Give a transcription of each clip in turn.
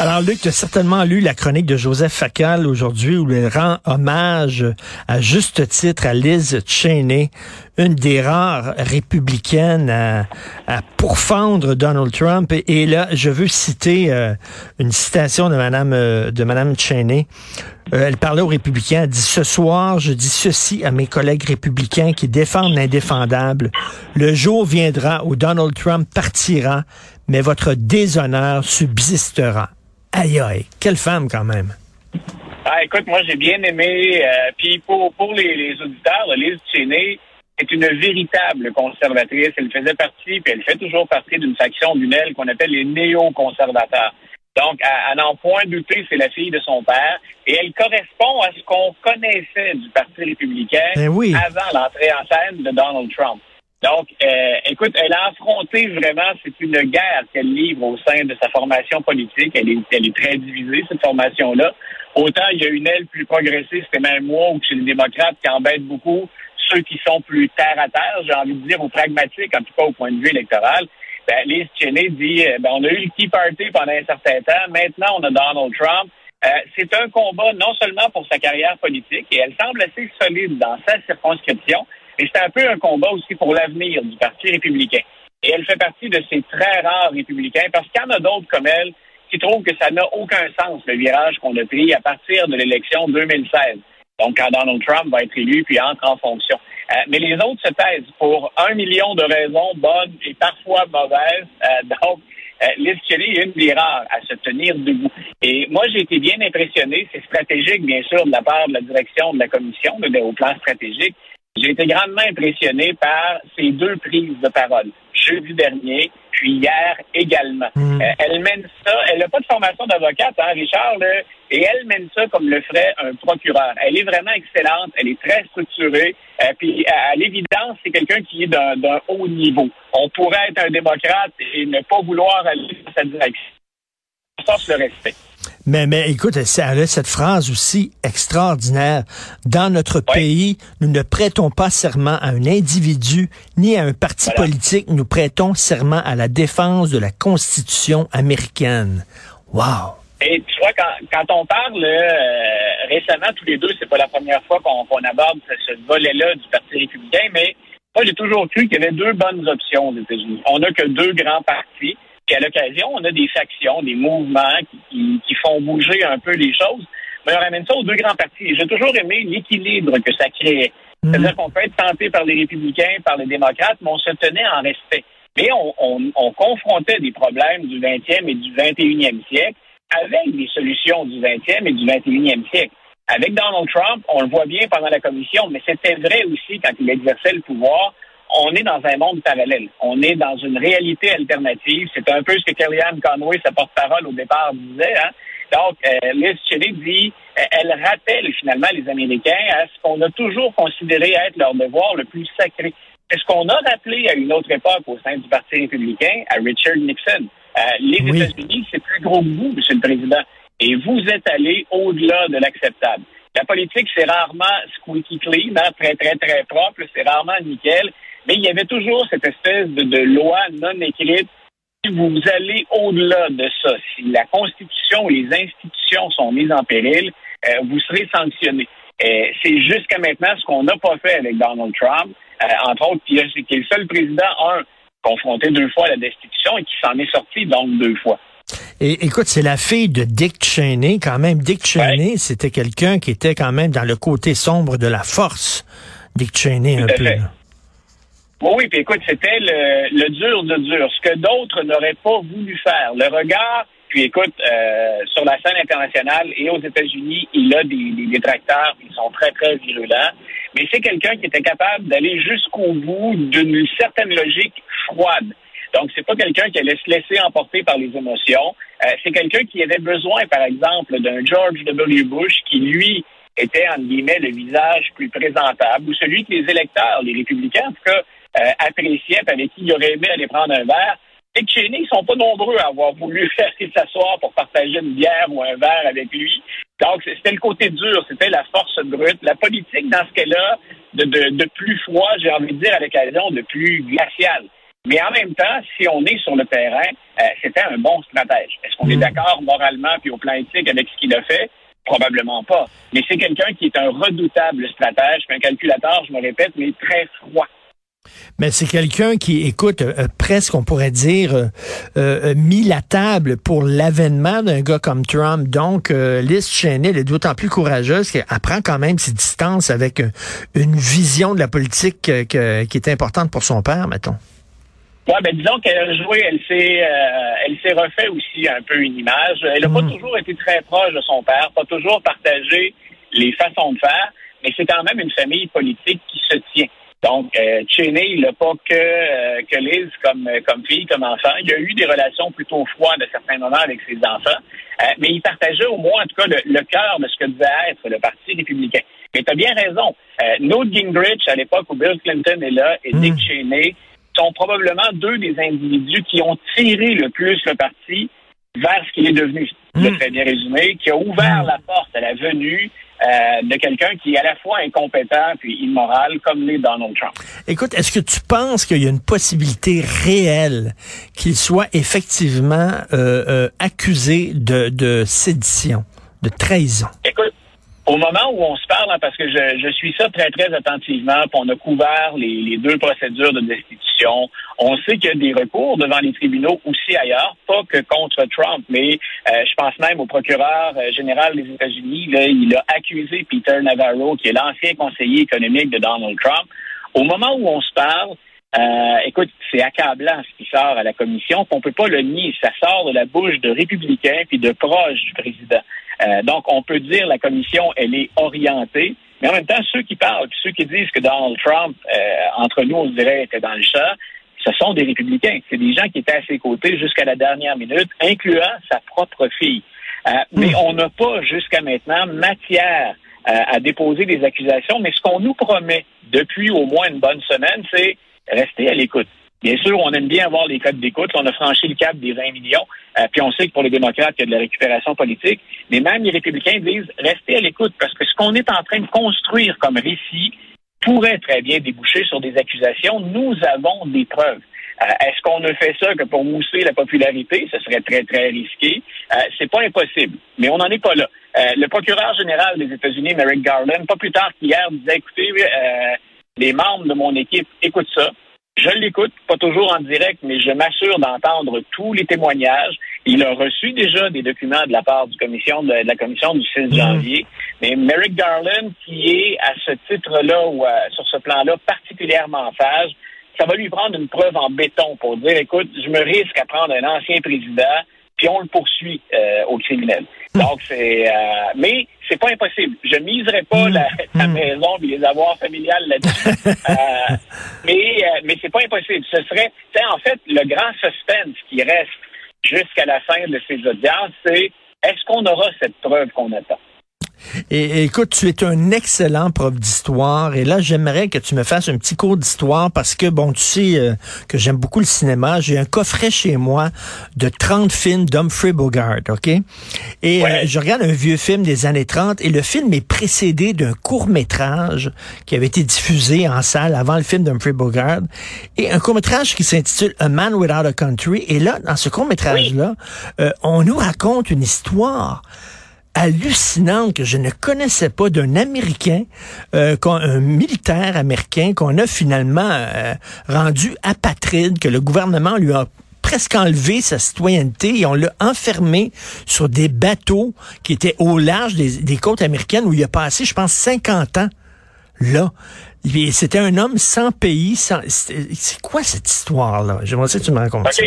Alors, Luc, tu as certainement lu la chronique de Joseph Facal aujourd'hui où il rend hommage à juste titre à Liz Cheney, une des rares républicaines à, pourfendre Donald Trump. Et, là, je veux citer euh, une citation de Madame euh, de Madame Cheney. Euh, elle parlait aux républicains, elle dit ce soir, je dis ceci à mes collègues républicains qui défendent l'indéfendable. Le jour viendra où Donald Trump partira, mais votre déshonneur subsistera. Aïe aïe, quelle femme quand même. Ah, écoute, moi j'ai bien aimé. Euh, puis pour, pour les, les auditeurs, Lise Cheney est une véritable conservatrice. Elle faisait partie, puis elle fait toujours partie d'une faction d'une aile qu'on appelle les néo-conservateurs. Donc, à, n'en point douter, c'est la fille de son père. Et elle correspond à ce qu'on connaissait du Parti républicain ben avant l'entrée en scène de Donald Trump. Donc, euh, écoute, elle a affronté vraiment, c'est une guerre qu'elle livre au sein de sa formation politique. Elle est, elle est très divisée, cette formation-là. Autant il y a une aile plus progressiste, et même moi, ou chez les démocrates, qui embête beaucoup ceux qui sont plus terre à terre, j'ai envie de dire, ou pragmatiques, en tout cas au point de vue électoral. Ben, Liz Cheney dit, euh, ben, on a eu le Tea Party pendant un certain temps, maintenant on a Donald Trump. Euh, c'est un combat non seulement pour sa carrière politique, et elle semble assez solide dans sa circonscription, et c'est un peu un combat aussi pour l'avenir du Parti républicain. Et elle fait partie de ces très rares républicains, parce qu'il y en a d'autres comme elle qui trouvent que ça n'a aucun sens, le virage qu'on a pris à partir de l'élection 2016. Donc, quand Donald Trump va être élu puis entre en fonction. Euh, mais les autres se taisent pour un million de raisons bonnes et parfois mauvaises. Euh, donc, euh, est une des rares à se tenir debout. Et moi, j'ai été bien impressionné. C'est stratégique, bien sûr, de la part de la direction de la commission, de, au plan stratégique. J'ai été grandement impressionné par ces deux prises de parole, jeudi dernier, puis hier également. Hmm. Euh, elle mène ça, elle n'a pas de formation d'avocate, hein, Richard, et elle mène ça comme le ferait un procureur. Elle est vraiment excellente, elle est très structurée, euh, puis à, l'évidence, c'est quelqu'un qui est d'un haut niveau. On pourrait être un démocrate et ne pas vouloir aller dans sa direction. Ça, le respect. Mais, mais écoute, elle a cette phrase aussi extraordinaire. Dans notre pays, nous ne prêtons pas serment à un individu ni à un parti politique. Nous prêtons serment à la défense de la Constitution américaine. Wow! Et tu vois, quand, quand on parle euh, récemment, tous les deux, c'est pas la première fois qu'on aborde ce, volet-là du Parti républicain, mais moi, j'ai toujours cru qu'il y avait deux bonnes options aux États-Unis. On n'a que deux grands partis. Et à l'occasion, on a des factions, des mouvements qui, qui, font bouger un peu les choses. Mais on ramène ça aux deux grands partis. J'ai toujours aimé l'équilibre que ça créait. Mhm. C'est-à-dire qu'on peut être tenté par les républicains, par les démocrates, mais on se tenait en respect. Mais on, on, on confrontait des problèmes du 20e et du 21e siècle avec des solutions du 20e et du 21e siècle. Avec Donald Trump, on le voit bien pendant la commission, mais c'était vrai aussi quand il exerçait le pouvoir on est dans un monde parallèle. On est dans une réalité alternative. C'est un peu ce que Kellyanne Conway, sa porte-parole au départ, disait. Hein? Donc, euh, Liz Cheney dit, euh, elle rappelle finalement les Américains à ce qu'on a toujours considéré être leur devoir le plus sacré. C'est ce qu'on a rappelé à une autre époque au sein du Parti républicain, à Richard Nixon. Euh, les États-Unis, c'est plus gros que vous, Monsieur le Président. Et vous êtes allé au-delà de l'acceptable. La politique, c'est rarement squeaky clean, hein, très, très, très propre, c'est rarement nickel. Mais il y avait toujours cette espèce de, loi non écrite. Si vous allez au-delà de ça, si la Constitution ou les institutions sont mises en péril, euh, vous serez sanctionné. Euh, c'est jusqu'à maintenant ce qu'on n'a pas fait avec Donald Trump, euh, entre autres, qui est le seul président, un, confronté deux fois à la destitution et qui s'en est sorti donc deux fois. Et écoute, c'est la fille de Dick Cheney, quand même. Dick Cheney, c'était quelqu'un qui était quand même dans le côté sombre de la force. Dick Cheney, un peu. Oui, oui, puis écoute, c'était le, dur de dur, ce que d'autres n'auraient pas voulu faire. Le regard, puis écoute, euh, sur la scène internationale et aux États-Unis, il a des, détracteurs qui sont très, très virulents. Mais c'est quelqu'un qui était capable d'aller jusqu'au bout d'une certaine logique froide. Donc, c'est pas quelqu'un qui allait se laisser emporter par les émotions. Euh, c'est quelqu'un qui avait besoin, par exemple, d'un George W. Bush qui, lui, était, en guillemets, le visage plus présentable, ou celui que les électeurs, les républicains, en tout cas, euh, appréciait, avec qui il aurait aimé aller prendre un verre. Et que chez nous, ils sont pas nombreux à avoir voulu aller s'asseoir pour partager une bière ou un verre avec lui. Donc, c'était le côté dur, c'était la force brute. La politique, dans ce cas-là, de, de, de plus froid, j'ai envie de dire, à l'occasion, de plus glacial. Mais en même temps, si on est sur le terrain, euh, c'était un bon stratège. Est-ce qu'on est mm. d'accord moralement puis au plan éthique avec ce qu'il a fait? Probablement pas. Mais c'est quelqu'un qui est un redoutable stratège, un calculateur, je me répète, mais très froid. Mais c'est quelqu'un qui, écoute, euh, presque, on pourrait dire, euh, euh, mis la table pour l'avènement d'un gars comme Trump. Donc, Liz Cheney est d'autant plus courageuse qu'elle prend quand même ses distances avec une vision de la politique qui est importante pour son père, mettons. Oui, ben disons qu'elle a joué, elle s'est, elle s'est refait aussi un peu une image. Elle n'a pas mm. toujours été très proche de son père, pas toujours partagé les façons de faire, mais c'est quand même une famille politique qui se. Donc, euh, Cheney, il n'a pas que, euh, que Liz comme, euh, comme fille, comme enfant. Il a eu des relations plutôt froides à certains moments avec ses enfants, euh, mais il partageait au moins, en tout cas, le, cœur de ce que devait être le Parti républicain. Mais tu as bien raison. Euh, Newt Gingrich, à l'époque où Bill Clinton est là, et Dick. Cheney, sont probablement deux des individus qui ont tiré le plus le parti vers ce qu'il est devenu. Mm. très bien résumé, qui a ouvert hmm. la porte à la venue euh, de quelqu'un qui est à la fois incompétent puis immoral, comme l'est Donald Trump. Écoute, est-ce que tu penses qu'il y a une possibilité réelle qu'il soit effectivement euh, euh, accusé de, de sédition, de trahison? Écoute, au moment où on se parle, hein, parce que je, je, suis ça très, très attentivement, on a couvert les, les deux procédures de destitution. On sait qu'il y a des recours devant les tribunaux aussi ailleurs, pas que contre Trump, mais euh, je pense même au procureur euh, général des États-Unis. il a accusé Peter Navarro, qui est l'ancien conseiller économique de Donald Trump. Au moment où on se parle, euh, écoute, c'est accablant ce qui sort à la commission, qu'on peut pas le nier. Ça sort de la bouche de républicains puis de proches du président. Euh, donc, on peut dire la commission, elle est orientée, mais en même temps, ceux qui parlent, ceux qui disent que Donald Trump, euh, entre nous, on dirait, était dans le chat, ce sont des républicains. C'est des gens qui étaient à ses côtés jusqu'à la dernière minute, incluant sa propre fille. Euh, mais on n'a pas jusqu'à maintenant matière à déposer des accusations, mais ce qu'on nous promet depuis au moins une bonne semaine, c'est rester à l'écoute. Bien sûr, on aime bien avoir les codes d'écoute. On a franchi le cap des 20 millions. Euh, puis on sait que pour les démocrates, il y a de la récupération politique. Mais même les républicains disent restez à l'écoute parce que ce qu'on est en train de construire comme récit pourrait très bien déboucher sur des accusations. Nous avons des preuves. Euh, est-ce qu'on ne fait ça que pour mousser la popularité? Ce serait très, très risqué. Euh, c'est pas impossible, mais on n'en est pas là. Euh, le procureur général des États-Unis, Merrick Garland, pas plus tard qu'hier, disait, écoutez, les membres de mon équipe écoutent ça. Je l'écoute, pas toujours en direct, mais je m'assure d'entendre tous les témoignages. Il a reçu déjà des documents de la part du commission de, la commission du 6 mhm. janvier. Mais Merrick Garland, qui est à ce titre-là ou sur ce plan-là particulièrement phage, ça va lui prendre une preuve en béton pour dire, écoute, je me risque à prendre un ancien président, puis on le poursuit euh, au criminel. Hmm. Donc c'est, euh, mais c'est pas impossible. Je miserai pas la, hmm. maison et les avoirs familiales là-dessus. euh, mais euh, mais c'est pas impossible. Ce serait, en fait le grand suspense qui reste jusqu'à la fin de ces audiences, c'est est-ce qu'on aura cette preuve qu'on attend? Et, écoute, tu es un excellent prof d'histoire et là, j'aimerais que tu me fasses un petit cours d'histoire parce que, bon, tu sais euh, que j'aime beaucoup le cinéma. J'ai un coffret chez moi de 30 films d'Humphrey Bogart, OK? Et euh, je regarde un vieux film des années 30 et le film est précédé d'un court-métrage qui avait été diffusé en salle avant le film d'Humphrey Bogart et un court-métrage qui s'intitule A Man Without a Country. Et là, dans ce court-métrage-là, euh, on nous raconte une histoire hallucinante que je ne connaissais pas d'un Américain, euh, un militaire américain qu'on a finalement euh, rendu apatride, que le gouvernement lui a presque enlevé sa citoyenneté et on l'a enfermé sur des bateaux qui étaient au large des, côtes américaines où il a passé, je pense, 50 ans là. C'était un homme sans pays. Sans... C'est quoi cette histoire-là? J'aimerais que tu me racontes ça.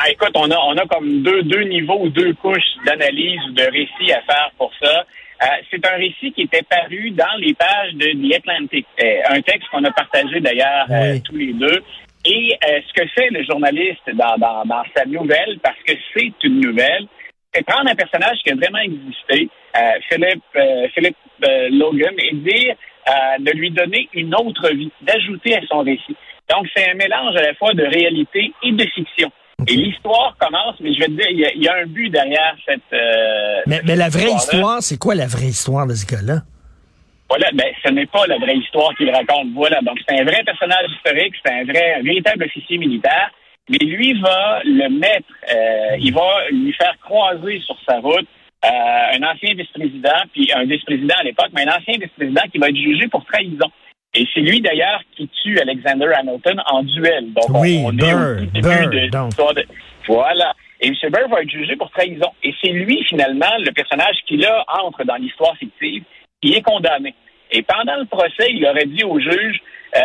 Ah, écoute, on a, on a comme deux, deux niveaux ou deux couches d'analyse ou de récit à faire pour ça. Euh, c'est un récit qui était paru dans les pages de The Atlantic, euh, un texte qu'on a partagé d'ailleurs euh, tous les deux. Et ce que fait le journaliste dans, dans, dans, sa nouvelle, parce que c'est une nouvelle, c'est prendre un personnage qui a vraiment existé, Philippe, Philippe Logan, et dire de lui donner une autre vie, d'ajouter à son récit. Donc c'est un mélange à la fois de réalité et de fiction. Et l'histoire commence, mais je vais te dire, il y a, il y a un but derrière cette. euh, Mais, cette mais la vraie histoire, c'est quoi la vraie histoire de ce gars-là? Voilà, ben, ce n'est pas la vraie histoire qu'il raconte. Voilà, donc c'est un vrai personnage historique, c'est un vrai, un véritable officier militaire, mais lui va le mettre, euh, il va lui faire croiser sur sa route euh, un ancien vice-président, puis un vice-président à l'époque, mais un ancien vice-président qui va être jugé pour trahison. Et c'est lui d'ailleurs qui tue Alexander Hamilton en duel. Donc on- Oui, on, est Burr, au début Burr, de l'histoire de- Voilà. Et M. Burr va être jugé pour trahison. Et c'est lui, finalement, le personnage qui, là, entre dans l'histoire fictive, qui est condamné. Et pendant le procès, il aurait dit au juge, euh,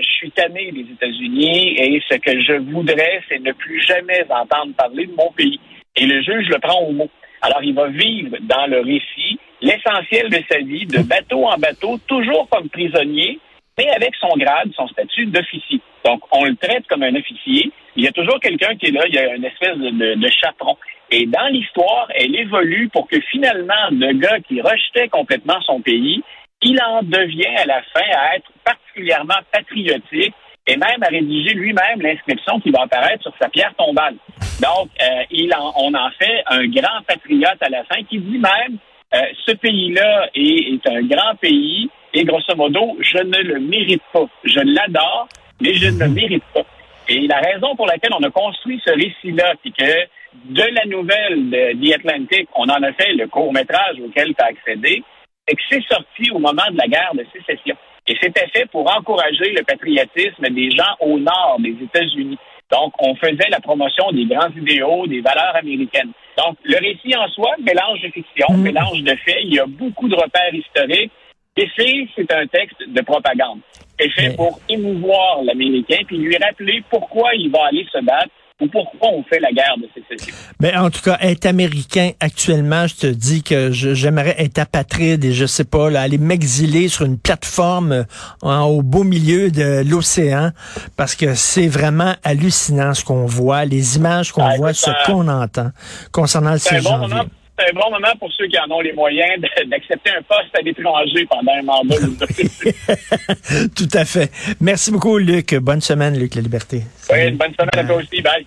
je suis tanné des États-Unis et ce que je voudrais, c'est ne plus jamais entendre parler de mon pays. Et le juge le prend au mot. Alors, il va vivre dans le récit l'essentiel de sa vie, de bateau en bateau, toujours comme prisonnier, mais avec son grade, son statut d'officier. Donc, on le traite comme un officier. Il y a toujours quelqu'un qui est là, il y a une espèce de, chaperon. Et dans l'histoire, elle évolue pour que finalement, le gars qui rejetait complètement son pays, il en devient à la fin à être particulièrement patriotique et même à rédiger lui-même l'inscription qui va apparaître sur sa pierre tombale. Donc, euh, il en- on en fait un grand patriote à la fin qui dit même euh, ce pays-là est, un grand pays et grosso modo, je ne le mérite pas. Je l'adore, mais je ne le mérite pas. Et la raison pour laquelle on a construit ce récit-là, c'est que de la nouvelle de The Atlantic, on en a fait le court-métrage auquel tu as accédé, et que c'est sorti au moment de la guerre de sécession. Et c'était fait pour encourager le patriotisme des gens au nord des États-Unis. Donc, on faisait la promotion des grands idéaux, des valeurs américaines. Donc, le récit en soi, mélange de fiction, Mm. mélange de faits, il y a beaucoup de repères historiques. Et c'est, c'est un texte de propagande. C'est fait Mais- pour émouvoir l'Américain puis lui rappeler pourquoi il va aller se battre ou pourquoi on fait la guerre de sécession? Mais en tout cas, être américain actuellement, je te dis que j'aimerais être apatride et je sais pas, là, aller m'exiler sur une plateforme euh, en- au beau milieu de l'océan parce que c'est vraiment hallucinant ce qu'on voit, les images qu'on Ah, voit, ce qu'on entend concernant le C'est un 6 bon janvier. C'est un bon moment pour ceux qui en ont les moyens d'accepter un poste à l'étranger pendant un mandat. Tout à fait. Merci beaucoup, Luc. Bonne semaine, Luc La Liberté. oui, bonne semaine à toi aussi. Bye.